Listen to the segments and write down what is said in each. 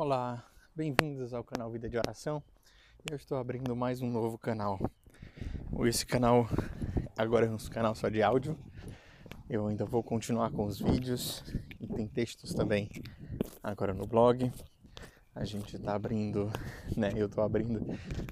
Olá, bem-vindos ao canal Vida de Oração. Eu estou abrindo mais um novo canal. Esse canal agora é um canal só de áudio. Eu ainda vou continuar com os vídeos e tem textos também agora no blog. A gente está abrindo, né? Eu estou abrindo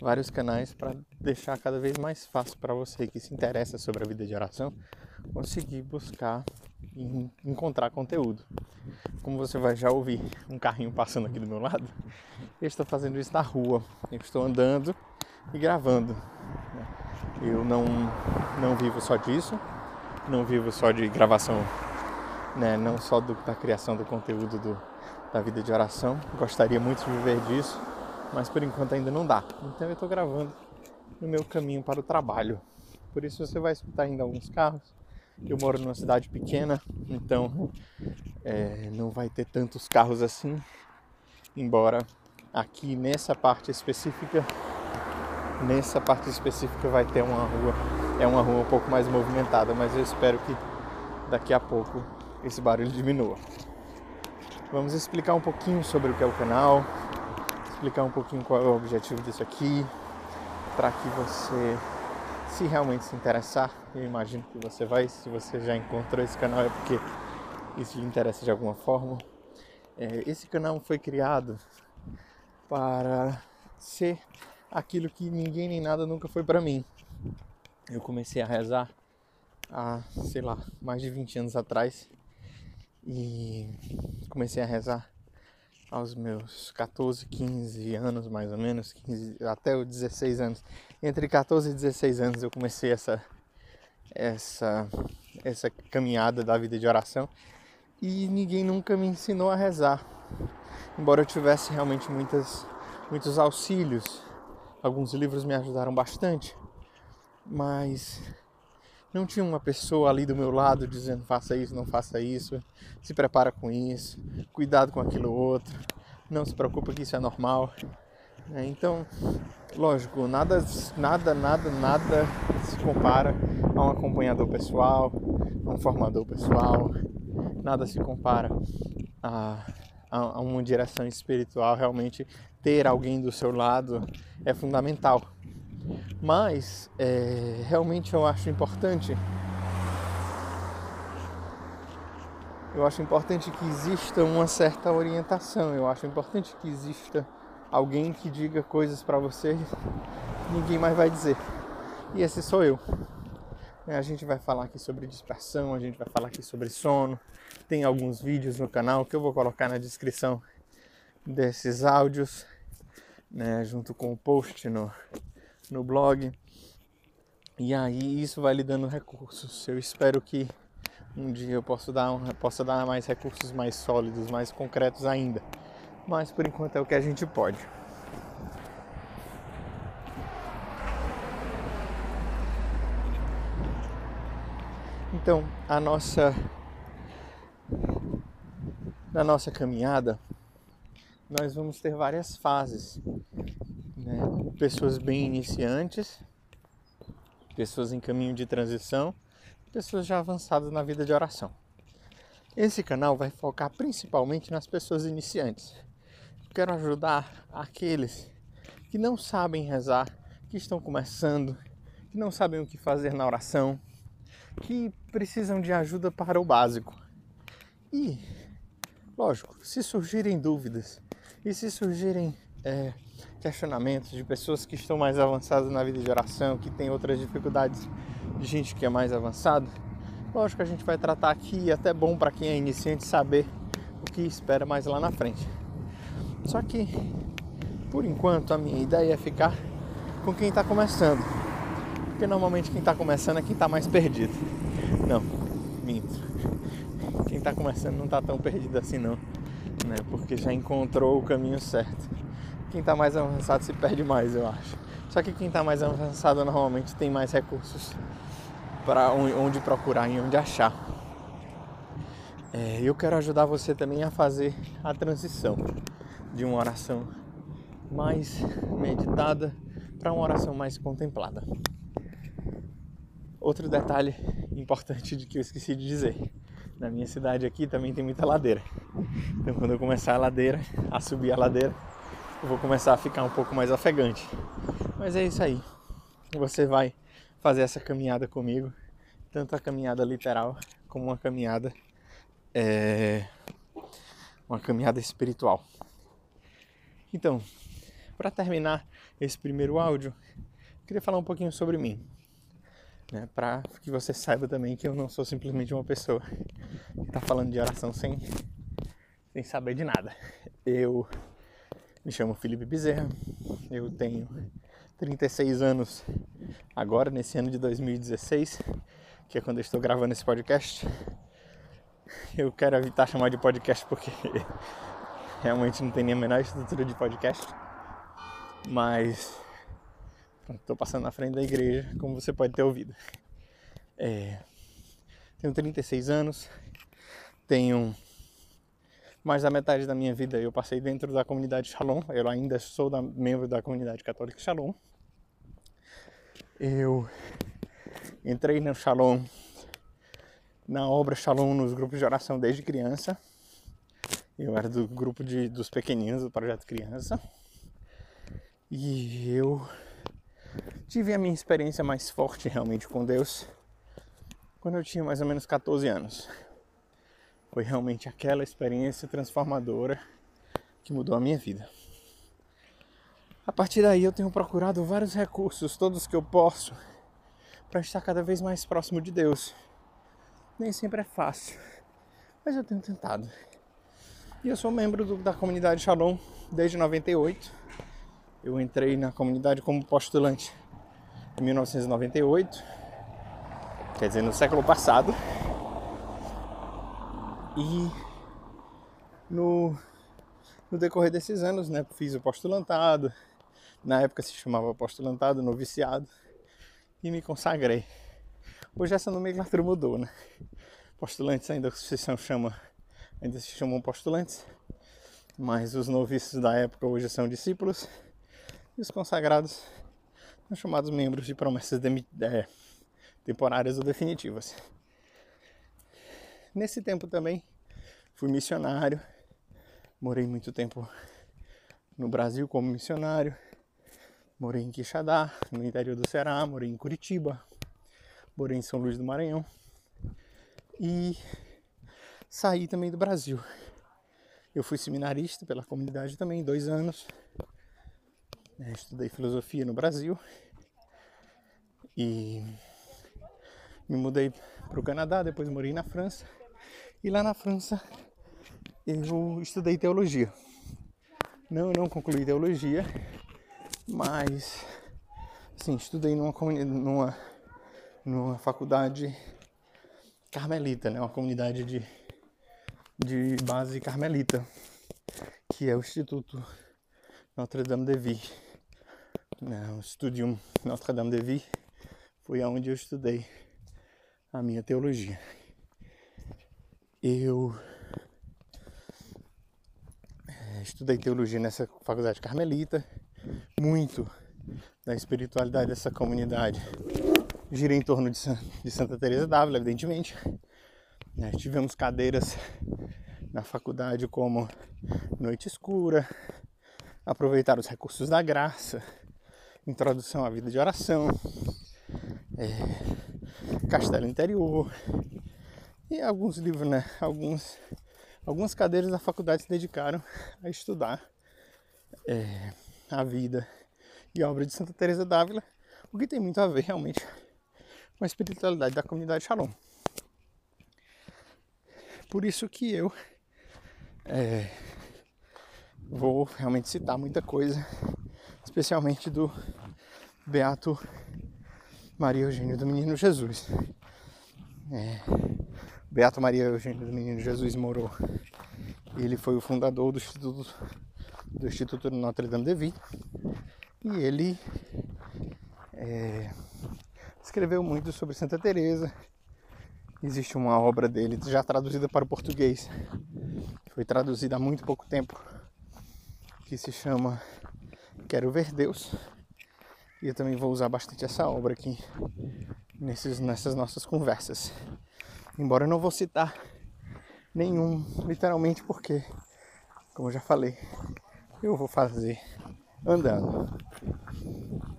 vários canais para deixar cada vez mais fácil para você que se interessa sobre a vida de oração conseguir buscar e encontrar conteúdo. Como você vai já ouvir um carrinho passando aqui do meu lado, eu estou fazendo isso na rua. Eu estou andando e gravando. Eu não, não vivo só disso, não vivo só de gravação, né? não só do, da criação do conteúdo do, da vida de oração. Gostaria muito de viver disso, mas por enquanto ainda não dá. Então eu estou gravando no meu caminho para o trabalho. Por isso você vai escutar ainda alguns carros, eu moro numa cidade pequena, então é, não vai ter tantos carros assim. Embora aqui nessa parte específica, nessa parte específica vai ter uma rua, é uma rua um pouco mais movimentada, mas eu espero que daqui a pouco esse barulho diminua. Vamos explicar um pouquinho sobre o que é o canal, explicar um pouquinho qual é o objetivo disso aqui, para que você se realmente se interessar, eu imagino que você vai, se você já encontrou esse canal é porque isso lhe interessa de alguma forma. É, esse canal foi criado para ser aquilo que ninguém nem nada nunca foi para mim. Eu comecei a rezar há, sei lá, mais de 20 anos atrás e comecei a rezar aos meus 14, 15 anos mais ou menos, 15, até os 16 anos. Entre 14 e 16 anos eu comecei essa essa essa caminhada da vida de oração e ninguém nunca me ensinou a rezar. Embora eu tivesse realmente muitas muitos auxílios, alguns livros me ajudaram bastante, mas não tinha uma pessoa ali do meu lado dizendo faça isso, não faça isso, se prepara com isso, cuidado com aquilo outro, não se preocupa que isso é normal. É, então, lógico, nada, nada, nada, nada se compara a um acompanhador pessoal, a um formador pessoal, nada se compara a, a uma direção espiritual. Realmente, ter alguém do seu lado é fundamental. Mas é, realmente eu acho importante. Eu acho importante que exista uma certa orientação. Eu acho importante que exista alguém que diga coisas para você que ninguém mais vai dizer. E esse sou eu. É, a gente vai falar aqui sobre dispersão, a gente vai falar aqui sobre sono. Tem alguns vídeos no canal que eu vou colocar na descrição desses áudios, né, junto com o post no, no blog. E aí isso vai lhe dando recursos. Eu espero que um dia eu possa dar, possa dar mais recursos mais sólidos, mais concretos ainda. Mas por enquanto é o que a gente pode. Então, a nossa na nossa caminhada, nós vamos ter várias fases? Pessoas bem iniciantes, pessoas em caminho de transição, pessoas já avançadas na vida de oração. Esse canal vai focar principalmente nas pessoas iniciantes. quero ajudar aqueles que não sabem rezar, que estão começando, que não sabem o que fazer na oração, que precisam de ajuda para o básico. E, lógico, se surgirem dúvidas e se surgirem é, questionamentos de pessoas que estão mais avançadas na vida de oração, que tem outras dificuldades de gente que é mais avançada. Lógico que a gente vai tratar aqui, é até bom para quem é iniciante saber o que espera mais lá na frente. Só que, por enquanto, a minha ideia é ficar com quem está começando. Porque normalmente quem está começando é quem está mais perdido. Não, minto. Quem está começando não está tão perdido assim não, né? Porque já encontrou o caminho certo quem está mais avançado se perde mais, eu acho. Só que quem está mais avançado normalmente tem mais recursos para onde procurar e onde achar. É, eu quero ajudar você também a fazer a transição de uma oração mais meditada para uma oração mais contemplada. Outro detalhe importante de que eu esqueci de dizer: Na minha cidade aqui também tem muita ladeira. Então quando eu começar a ladeira, a subir a ladeira, eu vou começar a ficar um pouco mais ofegante. Mas é isso aí. Você vai fazer essa caminhada comigo, tanto a caminhada literal como uma caminhada é, uma caminhada espiritual. Então, para terminar esse primeiro áudio, queria falar um pouquinho sobre mim, né? Para que você saiba também que eu não sou simplesmente uma pessoa que está falando de oração sem sem saber de nada. Eu me chamo Felipe Bezerra, eu tenho 36 anos agora, nesse ano de 2016, que é quando eu estou gravando esse podcast. Eu quero evitar chamar de podcast porque realmente não tem nem a menor estrutura de podcast. Mas estou passando na frente da igreja, como você pode ter ouvido. É, tenho 36 anos, tenho mais da metade da minha vida eu passei dentro da comunidade Shalom. Eu ainda sou da, membro da comunidade católica Shalom. Eu entrei no Shalom na obra Shalom nos grupos de oração desde criança. Eu era do grupo de, dos pequeninos do projeto Criança. E eu tive a minha experiência mais forte realmente com Deus quando eu tinha mais ou menos 14 anos. Foi realmente aquela experiência transformadora que mudou a minha vida. A partir daí eu tenho procurado vários recursos, todos que eu posso, para estar cada vez mais próximo de Deus nem sempre é fácil, mas eu tenho tentado. E eu sou membro do, da comunidade Shalom desde 98. Eu entrei na comunidade como postulante em 1998, quer dizer, no século passado. E no, no decorrer desses anos, né, fiz o postulantado, na época se chamava postulantado, noviciado, e me consagrei. Hoje essa nomenclatura mudou, né? Postulantes ainda se chama, ainda se chamam postulantes, mas os noviços da época hoje são discípulos e os consagrados são chamados membros de promessas de, é, temporárias ou definitivas. Nesse tempo também fui missionário, morei muito tempo no Brasil como missionário, morei em Quixadá, no interior do Ceará, morei em Curitiba, morei em São Luís do Maranhão e saí também do Brasil. Eu fui seminarista pela comunidade também, dois anos. É, estudei filosofia no Brasil e me mudei para o Canadá, depois morei na França. E lá na França eu estudei teologia. Não, não concluí teologia, mas sim, estudei numa, numa numa faculdade carmelita, né? Uma comunidade de, de base carmelita, que é o Instituto Notre-Dame de Vie. Né? O Studium Notre-Dame de Vie foi aonde eu estudei a minha teologia. Eu é, estudei teologia nessa faculdade carmelita, muito da espiritualidade dessa comunidade gira em torno de, de Santa Teresa d'Ávila, evidentemente. É, tivemos cadeiras na faculdade como Noite Escura, aproveitar os recursos da graça, introdução à vida de oração, é, Castelo Interior e alguns livros, né? Alguns, algumas cadeiras da faculdade se dedicaram a estudar é, a vida e a obra de Santa Teresa d'Ávila, o que tem muito a ver realmente com a espiritualidade da comunidade Shalom. Por isso que eu é, vou realmente citar muita coisa, especialmente do Beato Maria Eugênio do Menino Jesus. É, Beato Maria Eugênio do Menino Jesus morou. Ele foi o fundador do Instituto do Instituto Notre Dame de Vie e ele é, escreveu muito sobre Santa Teresa. Existe uma obra dele já traduzida para o português. Foi traduzida há muito pouco tempo, que se chama Quero Ver Deus. E eu também vou usar bastante essa obra aqui nesses, nessas nossas conversas. Embora eu não vou citar nenhum, literalmente porque, como eu já falei, eu vou fazer andando.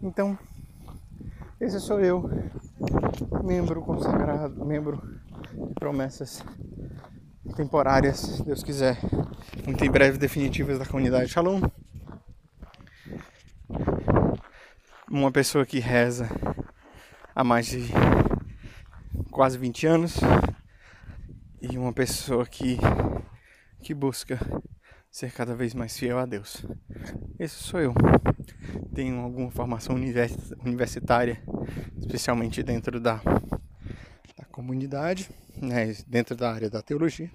Então, esse sou eu, membro consagrado, membro de promessas temporárias, se Deus quiser, muito em breve definitivas da comunidade Shalom. Uma pessoa que reza há mais de quase 20 anos e uma pessoa que, que busca ser cada vez mais fiel a Deus. Esse sou eu. Tenho alguma formação universitária, especialmente dentro da, da comunidade, né, dentro da área da teologia.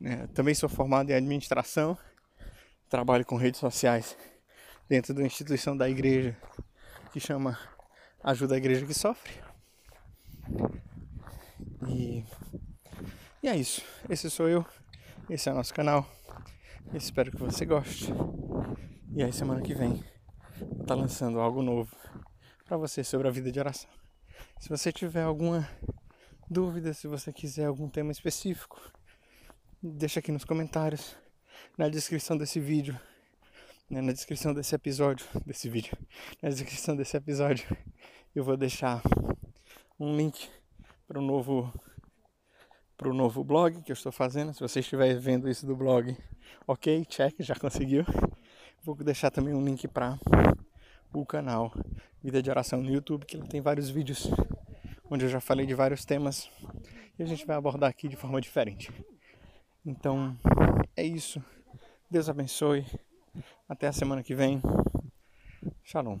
Né. Também sou formado em administração, trabalho com redes sociais dentro da instituição da igreja que chama Ajuda a Igreja que Sofre. E, e é isso. Esse sou eu. Esse é o nosso canal. Espero que você goste. E aí semana que vem vou estar lançando algo novo para você sobre a vida de oração. Se você tiver alguma dúvida, se você quiser algum tema específico, deixa aqui nos comentários, na descrição desse vídeo, né, na descrição desse episódio, desse vídeo, na descrição desse episódio, eu vou deixar um link para o novo para o novo blog que eu estou fazendo. Se você estiver vendo isso do blog, ok, check, já conseguiu. Vou deixar também um link para o canal Vida de Oração no YouTube, que tem vários vídeos onde eu já falei de vários temas e a gente vai abordar aqui de forma diferente. Então, é isso. Deus abençoe. Até a semana que vem. Shalom.